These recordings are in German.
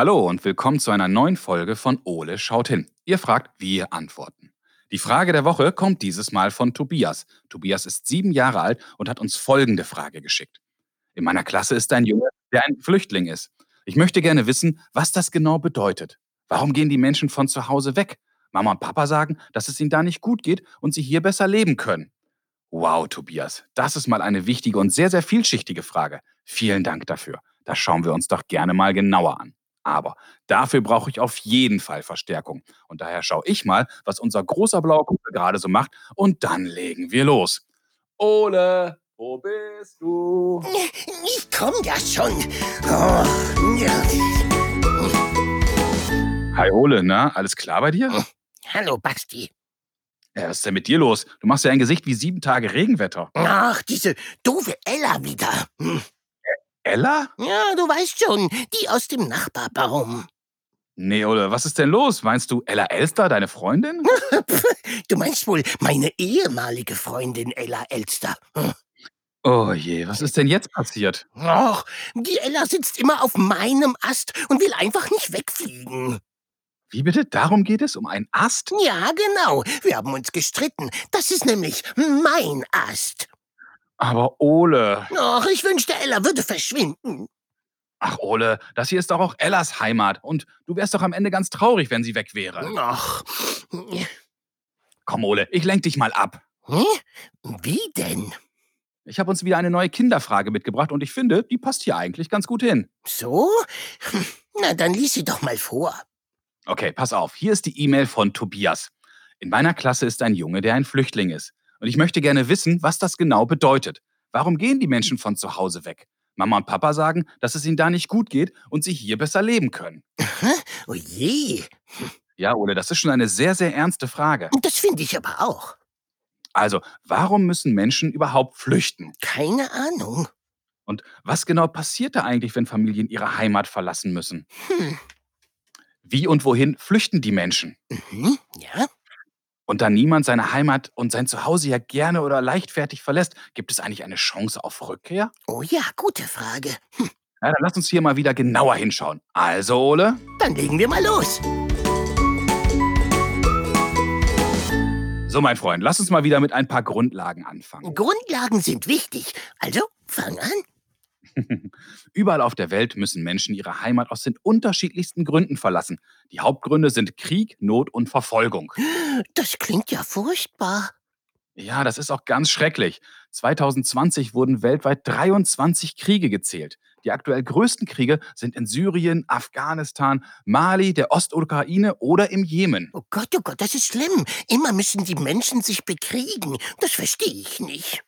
Hallo und willkommen zu einer neuen Folge von Ole schaut hin. Ihr fragt, wir antworten. Die Frage der Woche kommt dieses Mal von Tobias. Tobias ist sieben Jahre alt und hat uns folgende Frage geschickt. In meiner Klasse ist ein Junge, der ein Flüchtling ist. Ich möchte gerne wissen, was das genau bedeutet. Warum gehen die Menschen von zu Hause weg? Mama und Papa sagen, dass es ihnen da nicht gut geht und sie hier besser leben können. Wow, Tobias, das ist mal eine wichtige und sehr, sehr vielschichtige Frage. Vielen Dank dafür. Das schauen wir uns doch gerne mal genauer an. Aber dafür brauche ich auf jeden Fall Verstärkung. Und daher schaue ich mal, was unser großer blauer Kumpel gerade so macht. Und dann legen wir los. Ole, wo bist du? Ich komm ja schon. Oh, ja. Hi Ole, na, alles klar bei dir? Hallo, Basti. Ja, was ist denn mit dir los? Du machst ja ein Gesicht wie sieben Tage Regenwetter. Ach, diese doofe Ella wieder. Hm. Ella? Ja, du weißt schon, die aus dem Nachbarbaum. Nee, Ole, was ist denn los? Meinst du Ella Elster, deine Freundin? Du meinst wohl meine ehemalige Freundin Ella Elster. Oh je, was ist denn jetzt passiert? Ach, die Ella sitzt immer auf meinem Ast und will einfach nicht wegfliegen. Wie bitte? Darum geht es? Um einen Ast? Ja, genau. Wir haben uns gestritten. Das ist nämlich mein Ast. Aber Ole. Ach, ich wünschte, Ella würde verschwinden. Ach, Ole, das hier ist doch auch Ellas Heimat. Und du wärst doch am Ende ganz traurig, wenn sie weg wäre. Ach. Komm, Ole, ich lenk dich mal ab. Hm? Wie denn? Ich habe uns wieder eine neue Kinderfrage mitgebracht und ich finde, die passt hier eigentlich ganz gut hin. So? Na, dann lies sie doch mal vor. Okay, pass auf. Hier ist die E-Mail von Tobias. In meiner Klasse ist ein Junge, der ein Flüchtling ist. Und ich möchte gerne wissen, was das genau bedeutet. Warum gehen die Menschen von zu Hause weg? Mama und Papa sagen, dass es ihnen da nicht gut geht und sie hier besser leben können. Oh je. Ja, Ole, das ist schon eine sehr, sehr ernste Frage. Das finde ich aber auch. Also, warum müssen Menschen überhaupt flüchten? Keine Ahnung. Und was genau passiert da eigentlich, wenn Familien ihre Heimat verlassen müssen? Hm. Wie und wohin flüchten die Menschen? Mhm. Ja. Und da niemand seine Heimat und sein Zuhause ja gerne oder leichtfertig verlässt, gibt es eigentlich eine Chance auf Rückkehr? Oh ja, gute Frage. Hm. Ja, dann lass uns hier mal wieder genauer hinschauen. Also, Ole? Dann legen wir mal los. So, mein Freund, lass uns mal wieder mit ein paar Grundlagen anfangen. Grundlagen sind wichtig. Also, fang an. Überall auf der Welt müssen Menschen ihre Heimat aus den unterschiedlichsten Gründen verlassen. Die Hauptgründe sind Krieg, Not und Verfolgung. Das klingt ja furchtbar. Ja, das ist auch ganz schrecklich. 2020 wurden weltweit 23 Kriege gezählt. Die aktuell größten Kriege sind in Syrien, Afghanistan, Mali, der Ostukraine oder im Jemen. Oh Gott, oh Gott, das ist schlimm. Immer müssen die Menschen sich bekriegen. Das verstehe ich nicht.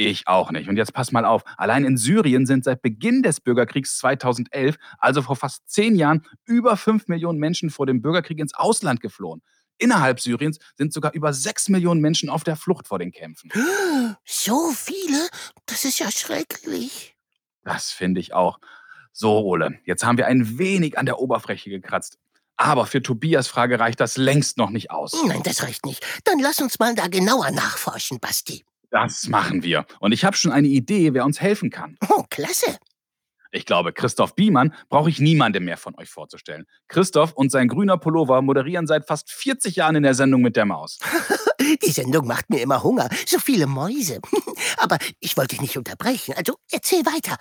Ich auch nicht. Und jetzt pass mal auf. Allein in Syrien sind seit Beginn des Bürgerkriegs 2011, also vor fast zehn Jahren, über fünf Millionen Menschen vor dem Bürgerkrieg ins Ausland geflohen. Innerhalb Syriens sind sogar über sechs Millionen Menschen auf der Flucht vor den Kämpfen. So viele? Das ist ja schrecklich. Das finde ich auch. So, Ole, jetzt haben wir ein wenig an der Oberfläche gekratzt. Aber für Tobias Frage reicht das längst noch nicht aus. Nein, das reicht nicht. Dann lass uns mal da genauer nachforschen, Basti. Das machen wir. Und ich habe schon eine Idee, wer uns helfen kann. Oh, klasse. Ich glaube, Christoph Biemann brauche ich niemandem mehr von euch vorzustellen. Christoph und sein grüner Pullover moderieren seit fast 40 Jahren in der Sendung mit der Maus. Die Sendung macht mir immer Hunger. So viele Mäuse. Aber ich wollte dich nicht unterbrechen. Also erzähl weiter.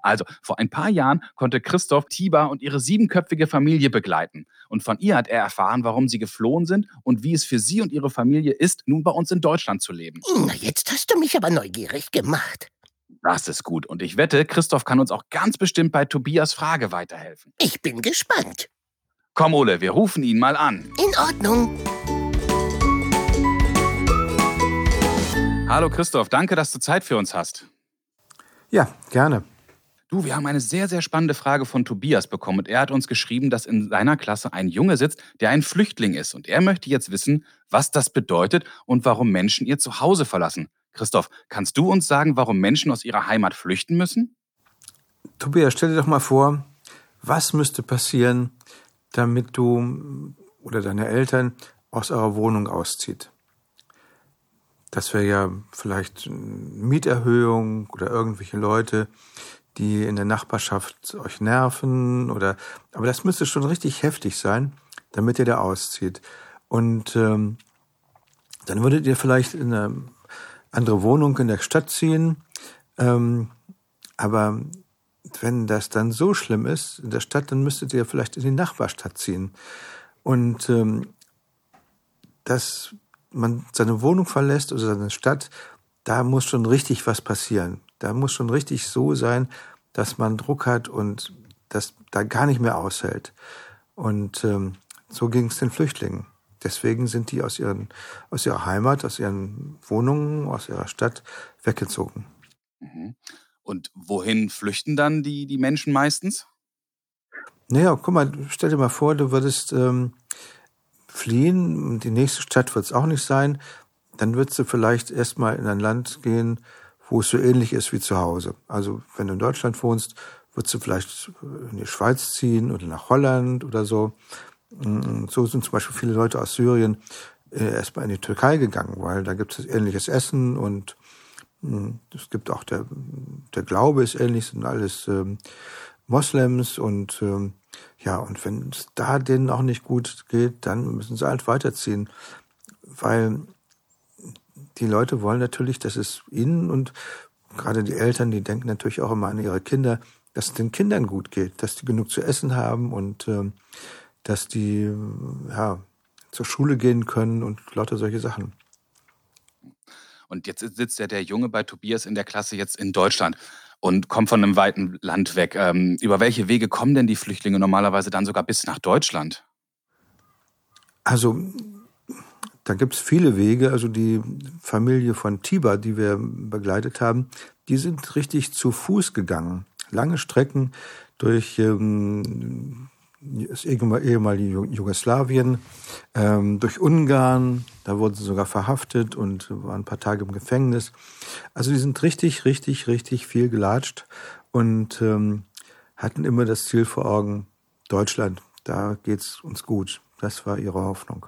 Also, vor ein paar Jahren konnte Christoph Tiba und ihre siebenköpfige Familie begleiten. Und von ihr hat er erfahren, warum sie geflohen sind und wie es für sie und ihre Familie ist, nun bei uns in Deutschland zu leben. Na, jetzt hast du mich aber neugierig gemacht. Das ist gut. Und ich wette, Christoph kann uns auch ganz bestimmt bei Tobias Frage weiterhelfen. Ich bin gespannt. Komm, Ole, wir rufen ihn mal an. In Ordnung. Hallo Christoph, danke, dass du Zeit für uns hast. Ja, gerne. Du, wir haben eine sehr, sehr spannende Frage von Tobias bekommen und er hat uns geschrieben, dass in seiner Klasse ein Junge sitzt, der ein Flüchtling ist und er möchte jetzt wissen, was das bedeutet und warum Menschen ihr Zuhause verlassen. Christoph, kannst du uns sagen, warum Menschen aus ihrer Heimat flüchten müssen? Tobias, stell dir doch mal vor, was müsste passieren, damit du oder deine Eltern aus eurer Wohnung auszieht? Das wäre ja vielleicht Mieterhöhung oder irgendwelche Leute, die in der Nachbarschaft euch nerven oder aber das müsste schon richtig heftig sein, damit ihr da auszieht. Und ähm, dann würdet ihr vielleicht in eine andere Wohnung in der Stadt ziehen. Ähm, aber wenn das dann so schlimm ist in der Stadt, dann müsstet ihr vielleicht in die Nachbarstadt ziehen. Und ähm, dass man seine Wohnung verlässt oder seine Stadt, da muss schon richtig was passieren. Da muss schon richtig so sein, dass man Druck hat und das da gar nicht mehr aushält. Und ähm, so ging es den Flüchtlingen. Deswegen sind die aus, ihren, aus ihrer Heimat, aus ihren Wohnungen, aus ihrer Stadt weggezogen. Mhm. Und wohin flüchten dann die, die Menschen meistens? Naja, guck mal, stell dir mal vor, du würdest ähm, fliehen, die nächste Stadt wird es auch nicht sein, dann würdest du vielleicht erstmal in ein Land gehen, wo es so ähnlich ist wie zu Hause. Also wenn du in Deutschland wohnst, würdest du vielleicht in die Schweiz ziehen oder nach Holland oder so. Mm, so sind zum Beispiel viele Leute aus Syrien äh, erstmal in die Türkei gegangen, weil da gibt es ähnliches Essen und mm, es gibt auch der, der Glaube ist ähnlich, sind alles ähm, Moslems und ähm, ja, und wenn es da denen auch nicht gut geht, dann müssen sie halt weiterziehen, weil die Leute wollen natürlich, dass es ihnen und gerade die Eltern, die denken natürlich auch immer an ihre Kinder, dass es den Kindern gut geht, dass die genug zu essen haben und ähm, dass die ja, zur Schule gehen können und lauter solche Sachen. Und jetzt sitzt ja der Junge bei Tobias in der Klasse jetzt in Deutschland und kommt von einem weiten Land weg. Ähm, über welche Wege kommen denn die Flüchtlinge normalerweise dann sogar bis nach Deutschland? Also da gibt es viele Wege. Also die Familie von Tiber, die wir begleitet haben, die sind richtig zu Fuß gegangen. Lange Strecken durch ähm, das ehemalige Jugoslawien, ähm, durch Ungarn, da wurden sie sogar verhaftet und waren ein paar Tage im Gefängnis. Also die sind richtig, richtig, richtig viel gelatscht und ähm, hatten immer das Ziel vor Augen, Deutschland, da geht's uns gut. Das war ihre Hoffnung.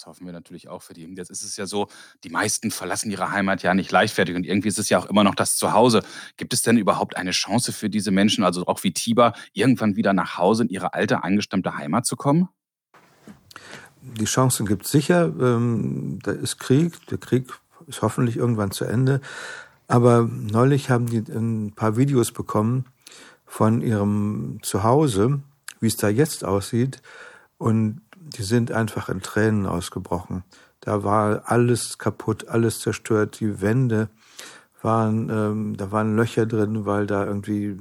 Das hoffen wir natürlich auch für die. Jetzt ist es ja so, die meisten verlassen ihre Heimat ja nicht leichtfertig und irgendwie ist es ja auch immer noch das Zuhause. Gibt es denn überhaupt eine Chance für diese Menschen, also auch wie Tiber, irgendwann wieder nach Hause in ihre alte, angestammte Heimat zu kommen? Die Chancen gibt es sicher. Ähm, da ist Krieg. Der Krieg ist hoffentlich irgendwann zu Ende. Aber neulich haben die ein paar Videos bekommen von ihrem Zuhause, wie es da jetzt aussieht. Und die sind einfach in Tränen ausgebrochen. Da war alles kaputt, alles zerstört, die Wände waren, ähm, da waren Löcher drin, weil da irgendwie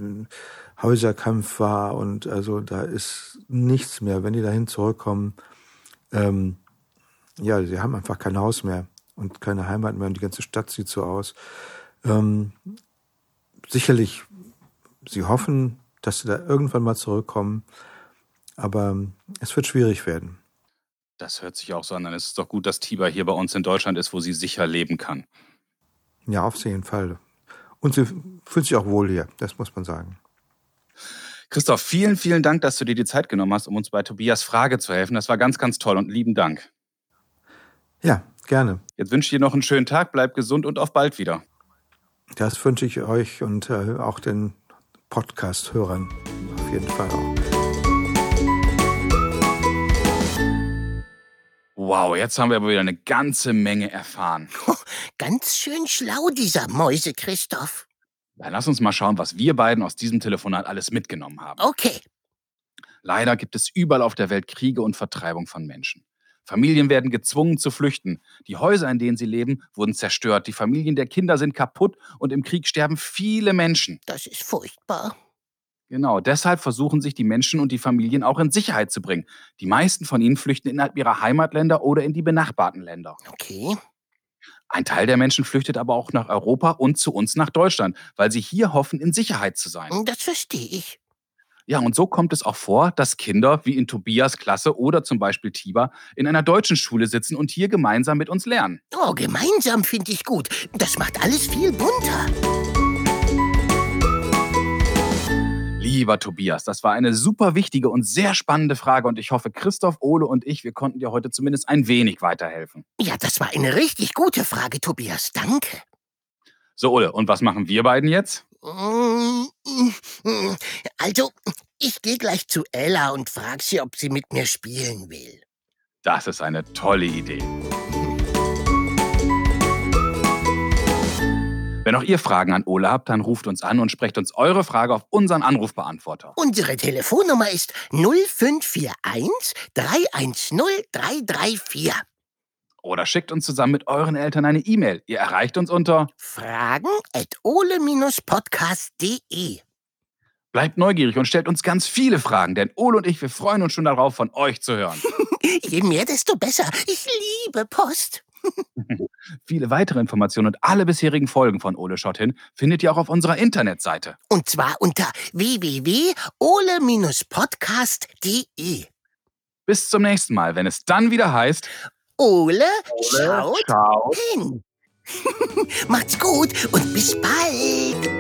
Häuserkampf war und also da ist nichts mehr. Wenn die dahin zurückkommen, ähm, ja, sie haben einfach kein Haus mehr und keine Heimat mehr und die ganze Stadt sieht so aus. Ähm, sicherlich, sie hoffen, dass sie da irgendwann mal zurückkommen, aber es wird schwierig werden. Das hört sich auch so an. Dann ist es doch gut, dass Tiber hier bei uns in Deutschland ist, wo sie sicher leben kann. Ja, auf jeden Fall. Und sie fühlt sich auch wohl hier, das muss man sagen. Christoph, vielen, vielen Dank, dass du dir die Zeit genommen hast, um uns bei Tobias Frage zu helfen. Das war ganz, ganz toll und lieben Dank. Ja, gerne. Jetzt wünsche ich dir noch einen schönen Tag, bleib gesund und auf bald wieder. Das wünsche ich euch und äh, auch den Podcast-Hörern auf jeden Fall auch. Wow, jetzt haben wir aber wieder eine ganze Menge erfahren. Ganz schön schlau, dieser Mäuse Christoph. Dann lass uns mal schauen, was wir beiden aus diesem Telefonat alles mitgenommen haben. Okay. Leider gibt es überall auf der Welt Kriege und Vertreibung von Menschen. Familien werden gezwungen zu flüchten. Die Häuser, in denen sie leben, wurden zerstört. Die Familien der Kinder sind kaputt und im Krieg sterben viele Menschen. Das ist furchtbar. Genau, deshalb versuchen sich die Menschen und die Familien auch in Sicherheit zu bringen. Die meisten von ihnen flüchten innerhalb ihrer Heimatländer oder in die benachbarten Länder. Okay. Ein Teil der Menschen flüchtet aber auch nach Europa und zu uns nach Deutschland, weil sie hier hoffen, in Sicherheit zu sein. Das verstehe ich. Ja, und so kommt es auch vor, dass Kinder wie in Tobias Klasse oder zum Beispiel Tiber in einer deutschen Schule sitzen und hier gemeinsam mit uns lernen. Oh, gemeinsam finde ich gut. Das macht alles viel bunter. Lieber Tobias, das war eine super wichtige und sehr spannende Frage und ich hoffe, Christoph, Ole und ich, wir konnten dir heute zumindest ein wenig weiterhelfen. Ja, das war eine richtig gute Frage, Tobias. Danke. So, Ole, und was machen wir beiden jetzt? Also, ich gehe gleich zu Ella und frage sie, ob sie mit mir spielen will. Das ist eine tolle Idee. Wenn auch ihr Fragen an Ole habt, dann ruft uns an und sprecht uns eure Frage auf unseren Anrufbeantworter. Unsere Telefonnummer ist 0541 310 334. Oder schickt uns zusammen mit euren Eltern eine E-Mail. Ihr erreicht uns unter Fragen at ole-podcast.de. Bleibt neugierig und stellt uns ganz viele Fragen, denn Ole und ich, wir freuen uns schon darauf, von euch zu hören. Je mehr, desto besser. Ich liebe Post. Viele weitere Informationen und alle bisherigen Folgen von Ole Schott hin findet ihr auch auf unserer Internetseite. Und zwar unter www.ole-podcast.de. Bis zum nächsten Mal, wenn es dann wieder heißt Ole, schaut schaut hin. Macht's gut und bis bald.